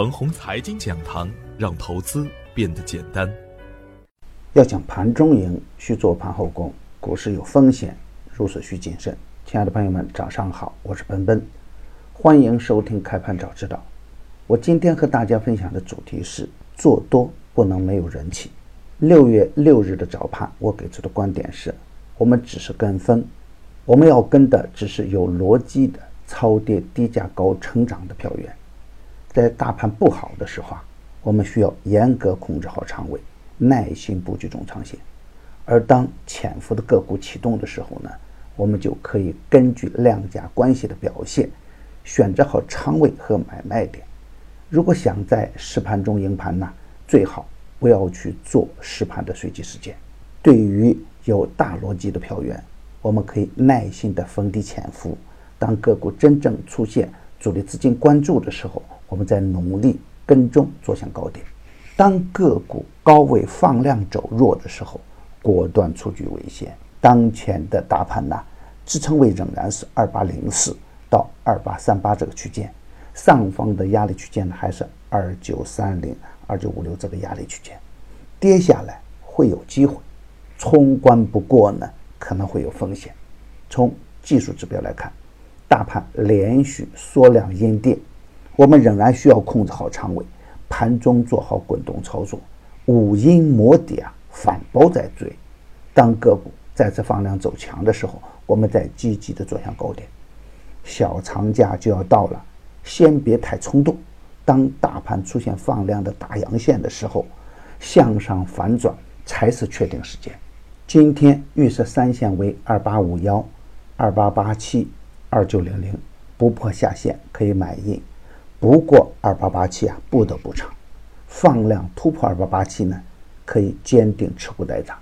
腾宏财经讲堂，让投资变得简单。要讲盘中赢，需做盘后功。股市有风险，入市需谨慎。亲爱的朋友们，早上好，我是奔奔，欢迎收听开盘早知道。我今天和大家分享的主题是：做多不能没有人气。六月六日的早盘，我给出的观点是：我们只是跟风，我们要跟的只是有逻辑的超跌低价高成长的票源。在大盘不好的时候啊，我们需要严格控制好仓位，耐心布局中长线；而当潜伏的个股启动的时候呢，我们就可以根据量价关系的表现，选择好仓位和买卖点。如果想在实盘中赢盘呢，最好不要去做实盘的随机事件。对于有大逻辑的票源，我们可以耐心的逢低潜伏，当个股真正出现主力资金关注的时候。我们在努力跟踪做向高点，当个股高位放量走弱的时候，果断出局为先。当前的大盘呢，支撑位仍然是二八零四到二八三八这个区间，上方的压力区间呢还是二九三零、二九五六这个压力区间，跌下来会有机会，冲关不过呢可能会有风险。从技术指标来看，大盘连续缩量阴跌。我们仍然需要控制好仓位，盘中做好滚动操作，五阴磨底啊，反包再追。当个股再次放量走强的时候，我们再积极的做向高点。小长假就要到了，先别太冲动。当大盘出现放量的大阳线的时候，向上反转才是确定时间。今天预设三线为二八五幺、二八八七、二九零零，不破下限可以买进。不过二八八七啊，不得不长，放量突破二八八七呢，可以坚定持股待涨；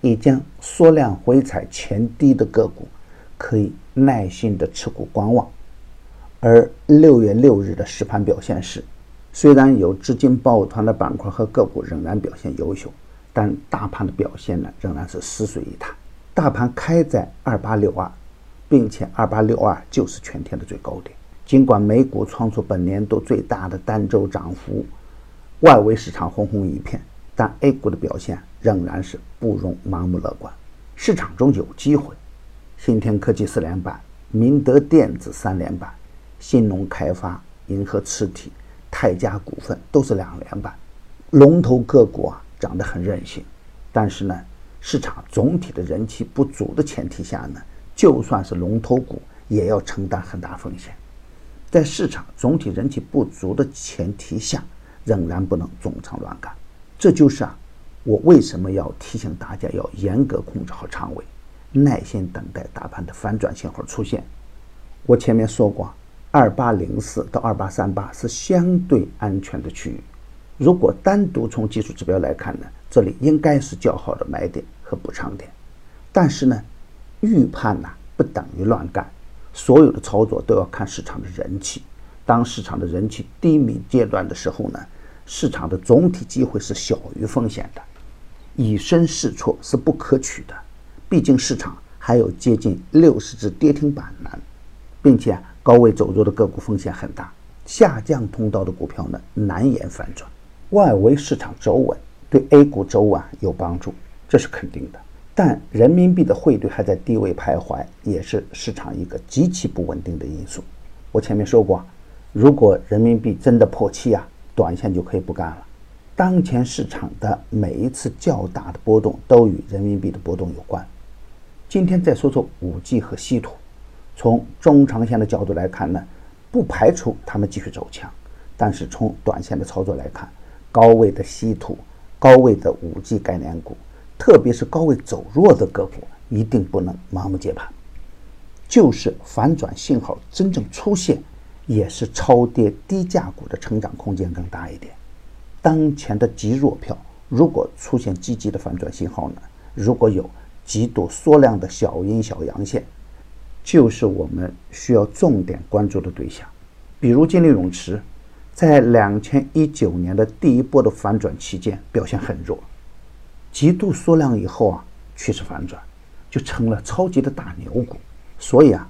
已经缩量回踩前低的个股，可以耐心的持股观望。而六月六日的实盘表现是，虽然有资金抱团的板块和个股仍然表现优秀，但大盘的表现呢仍然是死水一潭。大盘开在二八六二，并且二八六二就是全天的最高点。尽管美股创出本年度最大的单周涨幅，外围市场轰轰一片，但 A 股的表现仍然是不容盲目乐观。市场中有机会，新天科技四连板，明德电子三连板，新农开发、银河磁体、泰嘉股份都是两连板，龙头个股啊涨得很任性。但是呢，市场总体的人气不足的前提下呢，就算是龙头股也要承担很大风险。在市场总体人气不足的前提下，仍然不能重仓乱干。这就是啊，我为什么要提醒大家要严格控制好仓位，耐心等待大盘的反转信号出现。我前面说过，二八零四到二八三八是相对安全的区域。如果单独从技术指标来看呢，这里应该是较好的买点和补仓点。但是呢，预判呢不等于乱干。所有的操作都要看市场的人气。当市场的人气低迷阶段的时候呢，市场的总体机会是小于风险的。以身试错是不可取的，毕竟市场还有接近六十只跌停板呢，并且高位走弱的个股风险很大，下降通道的股票呢难言反转。外围市场走稳对 A 股走稳有帮助，这是肯定的。但人民币的汇率还在低位徘徊，也是市场一个极其不稳定的因素。我前面说过，如果人民币真的破七啊，短线就可以不干了。当前市场的每一次较大的波动都与人民币的波动有关。今天再说说五 G 和稀土，从中长线的角度来看呢，不排除他们继续走强，但是从短线的操作来看，高位的稀土、高位的五 G 概念股。特别是高位走弱的个股，一定不能盲目接盘。就是反转信号真正出现，也是超跌低价股的成长空间更大一点。当前的极弱票，如果出现积极的反转信号呢？如果有极度缩量的小阴小阳线，就是我们需要重点关注的对象。比如金利永池，在两千一九年的第一波的反转期间表现很弱。极度缩量以后啊，趋势反转，就成了超级的大牛股。所以啊，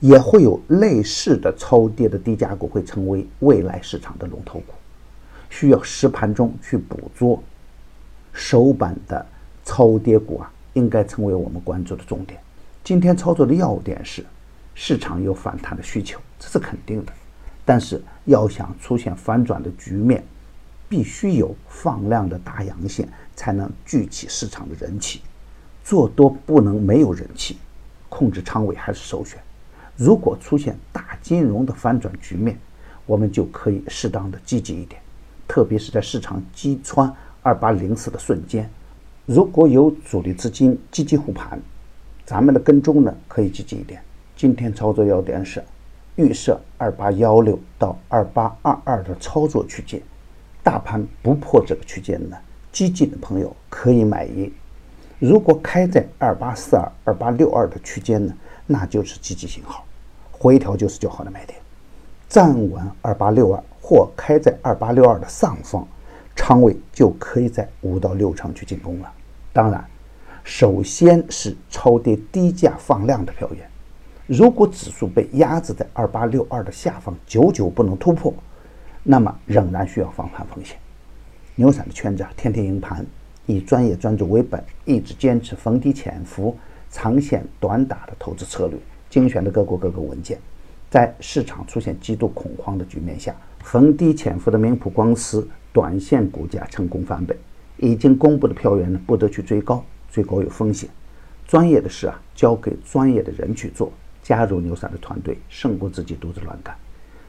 也会有类似的超跌的低价股会成为未来市场的龙头股。需要实盘中去捕捉。首板的超跌股啊，应该成为我们关注的重点。今天操作的要点是，市场有反弹的需求，这是肯定的。但是要想出现反转的局面，必须有放量的大阳线，才能聚起市场的人气。做多不能没有人气，控制仓位还是首选。如果出现大金融的反转局面，我们就可以适当的积极一点，特别是在市场击穿。二八零四的瞬间，如果有主力资金积极护盘，咱们的跟踪呢可以积极一点。今天操作要点是预设二八幺六到二八二二的操作区间，大盘不破这个区间呢，激进的朋友可以买一；如果开在二八四二、二八六二的区间呢，那就是积极信号，回调就是较好的买点。站稳二八六二或开在二八六二的上方。仓位就可以在五到六成去进攻了。当然，首先是超跌低价放量的表现。如果指数被压制在二八六二的下方，久久不能突破，那么仍然需要防范风险。牛散的圈子啊，天天赢盘，以专业专注为本，一直坚持逢低潜伏、长线短打的投资策略，精选的各国各个文件。在市场出现极度恐慌的局面下，逢低潜伏的明普光司。短线股价成功翻倍，已经公布的票源呢，不得去追高，追高有风险。专业的事啊，交给专业的人去做。加入牛散的团队，胜过自己独自乱干。